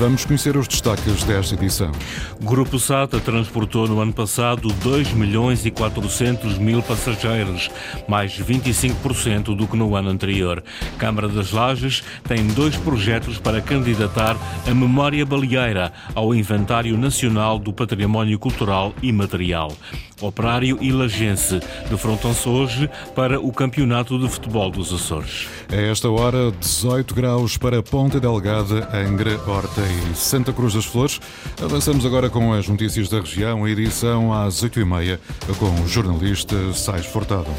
Vamos conhecer os destaques desta edição. Grupo SATA transportou no ano passado 2 milhões e 400 mil passageiros, mais 25% do que no ano anterior. Câmara das Lajes tem dois projetos para candidatar a memória baleeira ao Inventário Nacional do Património Cultural e Material. Operário e Lagense defrontam-se hoje para o Campeonato de Futebol dos Açores. A esta hora, 18 graus para Ponta Delgada, Angra, Horta e Santa Cruz das Flores. Avançamos agora com as notícias da região, edição às 8h30, com o jornalista Sais Fortado.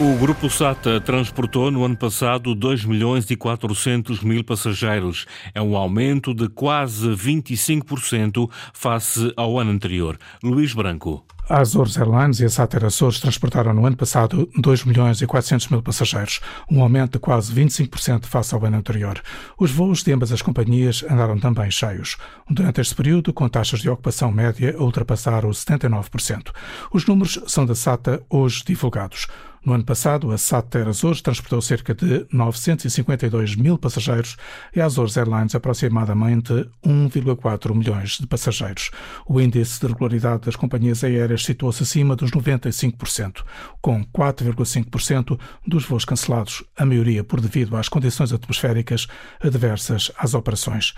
O Grupo SATA transportou no ano passado 2 milhões e 400 mil passageiros. É um aumento de quase 25% face ao ano anterior. Luís Branco. A Azores Airlines e a Sater Açores transportaram no ano passado 2 milhões e 400 mil passageiros, um aumento de quase 25% face ao ano anterior. Os voos de ambas as companhias andaram também cheios. Durante este período, com taxas de ocupação média a ultrapassar os 79%. Os números são da SATA hoje divulgados. No ano passado, a SATA Azores transportou cerca de 952 mil passageiros e a Azores Airlines aproximadamente 1,4 milhões de passageiros. O índice de regularidade das companhias aéreas situou-se acima dos 95%, com 4,5% dos voos cancelados, a maioria por devido às condições atmosféricas adversas às operações.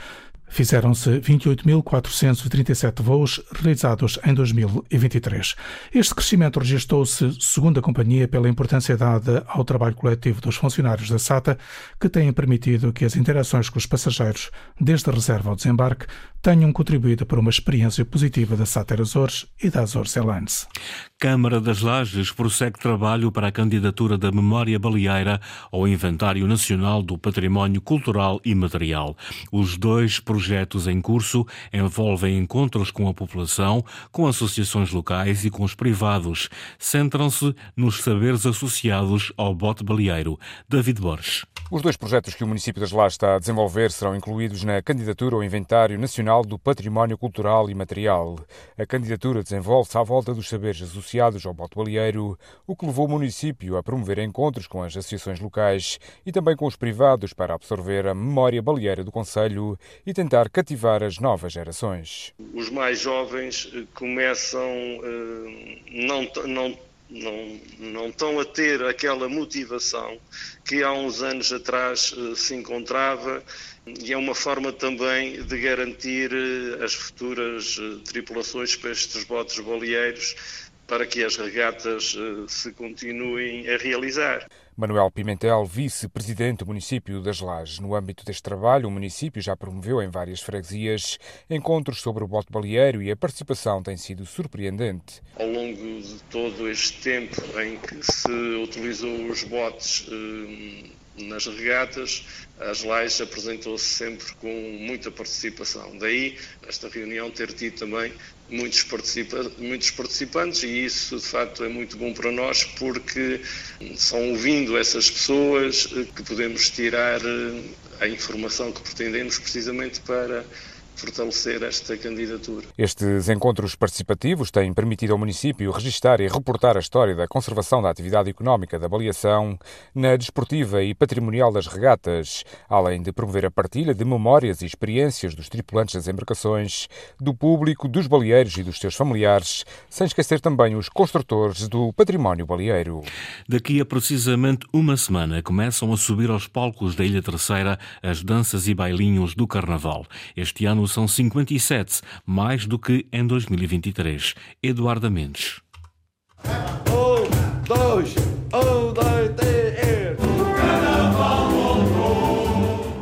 Fizeram-se 28.437 voos realizados em 2023. Este crescimento registrou-se, segundo a companhia, pela importância dada ao trabalho coletivo dos funcionários da SATA, que têm permitido que as interações com os passageiros, desde a reserva ao desembarque, tenham contribuído para uma experiência positiva da SATA Azores e da Azores Airlines. Câmara das Lajes prossegue trabalho para a candidatura da memória baleeira ao Inventário Nacional do Património Cultural e Material. Os dois projetos em curso envolvem encontros com a população, com associações locais e com os privados. Centram-se nos saberes associados ao bote baleeiro. David Borges. Os dois projetos que o município das Lajes está a desenvolver serão incluídos na candidatura ao Inventário Nacional do Património Cultural e Material. A candidatura desenvolve-se à volta dos saberes associados ao bote baleeiro, o que levou o município a promover encontros com as associações locais e também com os privados para absorver a memória baleeira do Conselho e tentar cativar as novas gerações. Os mais jovens eh, começam uh, não, não não, não estão a ter aquela motivação que há uns anos atrás uh, se encontrava e é uma forma também de garantir uh, as futuras uh, tripulações para estes botes baleeiros para que as regatas se continuem a realizar. Manuel Pimentel, vice-presidente do município das Lajes. No âmbito deste trabalho, o município já promoveu em várias freguesias encontros sobre o bote baleeiro e a participação tem sido surpreendente. Ao longo de todo este tempo em que se utilizou os botes eh, nas regatas, as Lajes apresentou-se sempre com muita participação. Daí, esta reunião ter tido também muitos, participa muitos participantes e isso de facto é muito bom para nós porque são ouvindo essas pessoas que podemos tirar eh, a informação que pretendemos precisamente para fortalecer esta candidatura. Estes encontros participativos têm permitido ao município registar e reportar a história da conservação da atividade económica da baleação na desportiva e patrimonial das regatas, além de promover a partilha de memórias e experiências dos tripulantes das embarcações, do público, dos baleeiros e dos seus familiares, sem esquecer também os construtores do património baleeiro. Daqui a precisamente uma semana começam a subir aos palcos da Ilha Terceira as danças e bailinhos do Carnaval. Este ano são 57, mais do que em 2023. Eduardo Mendes. Um, dois, um, dois, três.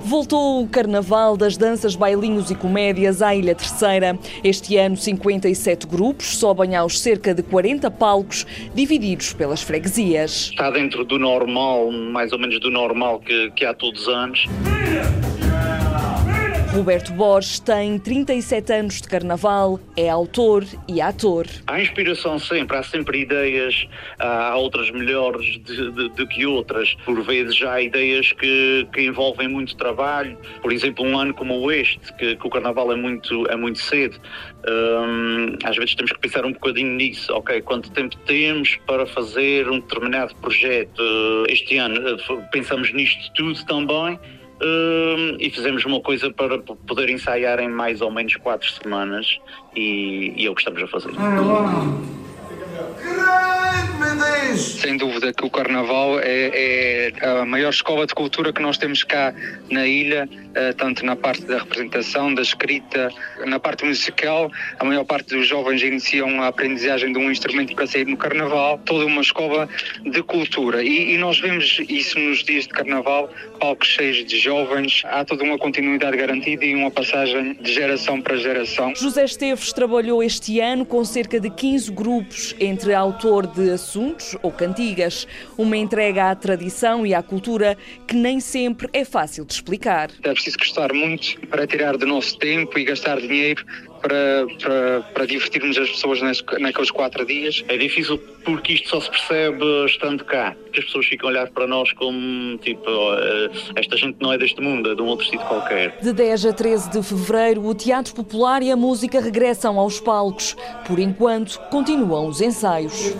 Voltou o Carnaval das danças, bailinhos e comédias à Ilha Terceira. Este ano, 57 grupos sobem aos cerca de 40 palcos, divididos pelas freguesias. Está dentro do normal, mais ou menos do normal que, que há todos os anos. Roberto Borges tem 37 anos de carnaval, é autor e ator. Há inspiração sempre, há sempre ideias, há outras melhores do que outras. Por vezes há ideias que, que, envolvem muito trabalho. Por exemplo, um ano como este, que, que o carnaval é muito, é muito cedo. Hum, às vezes temos que pensar um bocadinho nisso, ok? Quanto tempo temos para fazer um determinado projeto? Este ano eh, pensamos nisto tudo também Uh, e fizemos uma coisa para poder ensaiar em mais ou menos quatro semanas e, e é o que estamos a fazer. Sem dúvida que o Carnaval é, é, a maior escola de cultura que nós temos cá na ilha, eh, tanto na parte da representação, da escrita, na parte musical. A maior parte dos jovens iniciam a aprendizagem de um instrumento para sair no Carnaval, toda uma escola de cultura. E, e nós vemos isso nos dias de Carnaval, palcos cheios de jovens, há toda uma continuidade garantida e uma passagem de geração para geração. José Esteves trabalhou este ano com cerca de 15 grupos, entre autor de assuntos ou cantigas, uma entrega à tradição e à cultura que nem sempre é fácil de explicar. É preciso gostar muito para tirar do nosso tempo e gastar dinheiro para, para, para divertirmos as pessoas naqueles quatro dias. É difícil porque isto só se percebe estando cá. Que as pessoas ficam a olhar para nós como tipo, eh, esta gente não é deste mundo, é de um outro sítio qualquer. De 10 a 13 de fevereiro, o Teatro Popular e a música regressam aos palcos. Por enquanto, continuam os ensaios.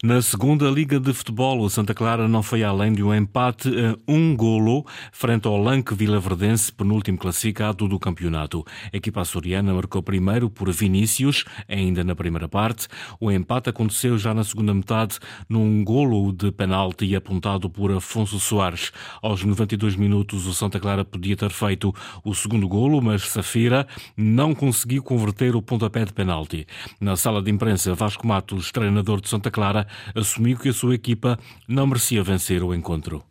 Na segunda Liga de Futebol, o Santa Clara não foi além de um empate a um golo frente ao Lanque Vilaverdense, penúltimo classificado do campeonato. A equipa açoriana marcou primeiro por Vinícius, ainda na primeira parte. O empate aconteceu já na segunda metade num golo de penalti apontado por Afonso Soares. Aos 92 minutos, o Santa Clara podia ter feito o segundo golo, mas Safira não conseguiu converter o pontapé de penalti. Na sala de imprensa, Vasco Matos, treinador de Santa Clara, assumiu que a sua equipa não merecia vencer o encontro.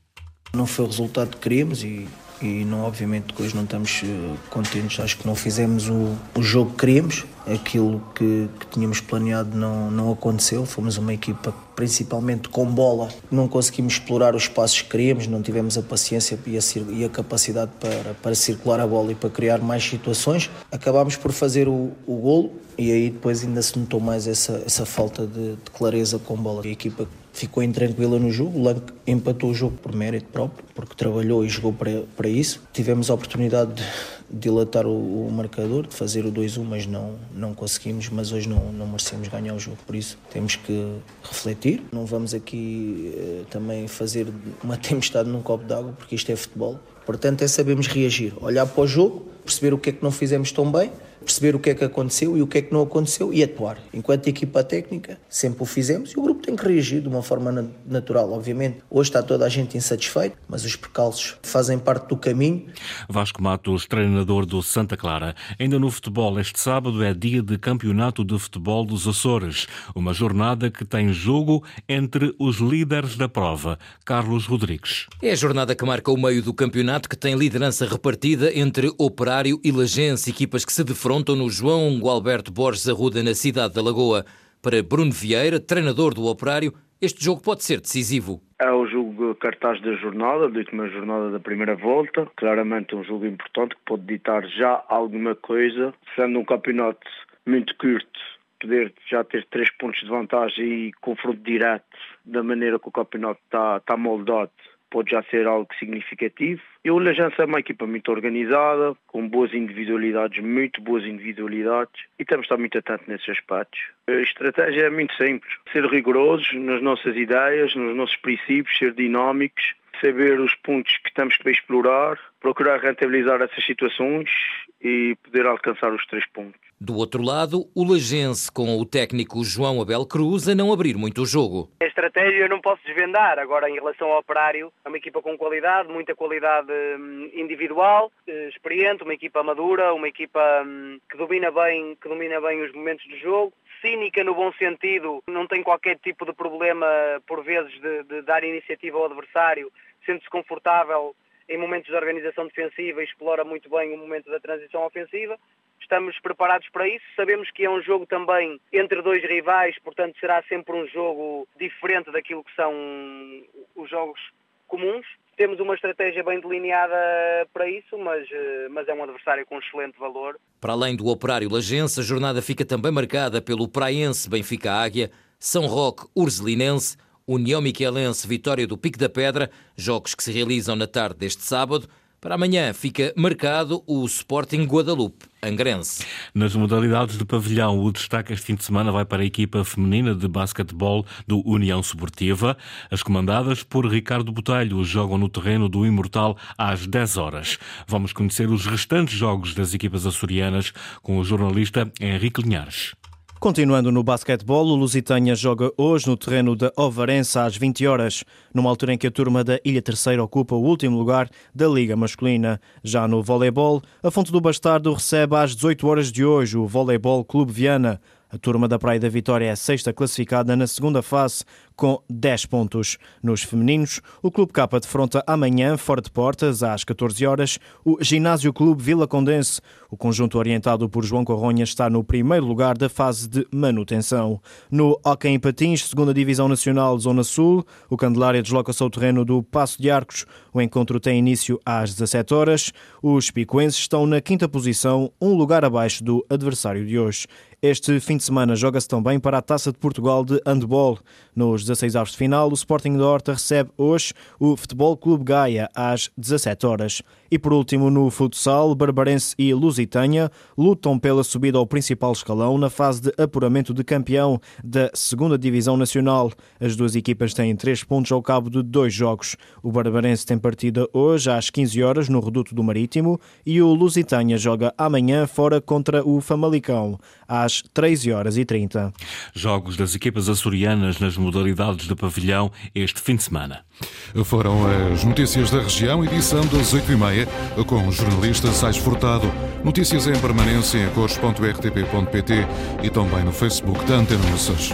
Não foi o resultado que queríamos e, e não, obviamente que hoje não estamos eh, contentes. Acho que não fizemos o, o jogo que queríamos, aquilo que, que, tínhamos planeado não, não aconteceu. Fomos uma equipa principalmente com bola, não conseguimos explorar os espaços que queríamos, não tivemos a paciência e a, e a capacidade para, para circular a bola e para criar mais situações. Acabámos por fazer o, o golo e aí depois ainda se notou mais essa, essa falta de, de clareza com bola. A equipa ficou intranquila no jogo, o Lank empatou o jogo por mérito próprio, porque trabalhou e jogou para, para isso. Tivemos a oportunidade de dilatar o, o marcador, de fazer o 2-1, mas não, não conseguimos, mas hoje não, não merecemos ganhar o jogo, por isso temos que refletir. Não vamos aqui eh, também fazer uma tempestade num copo d'água, porque isto é futebol. Portanto, é sabermos reagir, olhar para o jogo, perceber o que é que não fizemos tão bem perceber o que é que aconteceu e o que é que não aconteceu e atuar. Enquanto equipa técnica, sempre o fizemos e o grupo tem que reagir de uma forma natural, obviamente. Hoje está toda a gente insatisfeita, mas os percalços fazem parte do caminho. Vasco Matos, treinador do Santa Clara. Ainda no futebol, este sábado é dia de Campeonato de Futebol dos Açores, uma jornada que tem jogo entre os líderes da prova. Carlos Rodrigues. É a jornada que marca o meio do campeonato que tem liderança repartida entre Operário e Lagense, equipas que se defrontam defrontam no João Gualberto Borges Arruda, na cidade da Lagoa. Para Bruno Vieira, treinador do Operário, este jogo pode ser decisivo. É o jogo cartaz da jornada, da última jornada da primeira volta. Claramente um jogo importante que pode ditar já alguma coisa, sendo um campeonato muito curto, poder já ter três pontos de vantagem e confronto direto da maneira que o campeonato está, está moldado pode já ser algo significativo. E o Lajança é uma equipa muito organizada, com boas individualidades, muito boas individualidades, e temos de estar muito atentos nesses aspectos. A estratégia é muito simples, ser rigorosos nas nossas ideias, nos nossos princípios, ser dinâmicos, saber os pontos que temos que explorar, procurar rentabilizar essas situações e poder alcançar os três pontos. Do outro lado, o Lagense com o técnico João Abel Cruz a não abrir muito o jogo. A estratégia eu não posso desvendar. Agora, em relação ao operário, é uma equipa com qualidade, muita qualidade hum, individual, eh, experiente, uma equipa madura, uma equipa hum, que domina bem, que domina bem os momentos do jogo cínica no bom sentido, não tem qualquer tipo de problema, por vezes, de, de dar iniciativa ao adversário, sente-se confortável em momentos de organização defensiva e explora muito bem o momento da transição ofensiva. Estamos preparados para isso. Sabemos que é um jogo também entre dois rivais, portanto será sempre um jogo diferente daquilo que são os jogos comuns. Temos uma estratégia bem delineada para isso, mas, eh, mas é um adversário com excelente valor. Para além do operário Lagense, a jornada fica também marcada pelo Praense Benfica Águia, São Roque Ursulinense, União Miquelense Vitória do Pico da Pedra, jogos que se realizam na tarde deste sábado. Para amanhã fica marcado o Sporting Guadalupe, Angrense. Nas modalidades de pavilhão, o destaque este fim de semana vai para a equipa feminina de basquetebol do União Suportiva. As comandadas por Ricardo Botelho jogam no terreno do Imortal às 10 horas. Vamos conhecer os restantes jogos das equipas açorianas com o jornalista Henrique Linhares. Continuando no basquetebol, o Lusitânia joga hoje no terreno da Ovarense às 20 horas, numa altura em que a turma da Ilha Terceira ocupa o último lugar da Liga Masculina. Já no voleibol, a Fonte do Bastardo recebe às 18 horas de hoje o Voleibol Clube Viana. A turma da Praia da Vitória é a sexta classificada na segunda fase, com 10 pontos. Nos femininos, o Clube Capa defronta amanhã, fora de portas, às 14 horas, o Ginásio Clube Vila Condense. O conjunto orientado por João Corronha está no primeiro lugar da fase de manutenção. No Hockey em Patins, segunda Divisão Nacional Zona Sul, o Candelária desloca-se ao terreno do Passo de Arcos. O encontro tem início às 17 horas. Os picuenses estão na quinta posição, um lugar abaixo do adversário de hoje. Este fim de semana joga-se também para a Taça de Portugal de Handball. Nos 16 avos de final, o Sporting da Horta recebe hoje o Futebol Clube Gaia às 17 horas. E por último, no futsal, Barbarense e Lusitânia lutam pela subida ao principal escalão na fase de apuramento de campeão da segunda Divisão Nacional. As duas equipas têm três pontos ao cabo de dois jogos. O Barbarense tem partida hoje às 15 horas no Reduto do Marítimo e o Lusitânia joga amanhã fora contra o Famalicão às 13 horas e 30. Jogos das equipas açorianas nas modalidades de pavilhão este fim de semana. Foram as notícias da região, edição das 8h30, com o jornalista Sais Furtado. Notícias em permanência em cores.rtp.pt e também no Facebook da Antena Açores.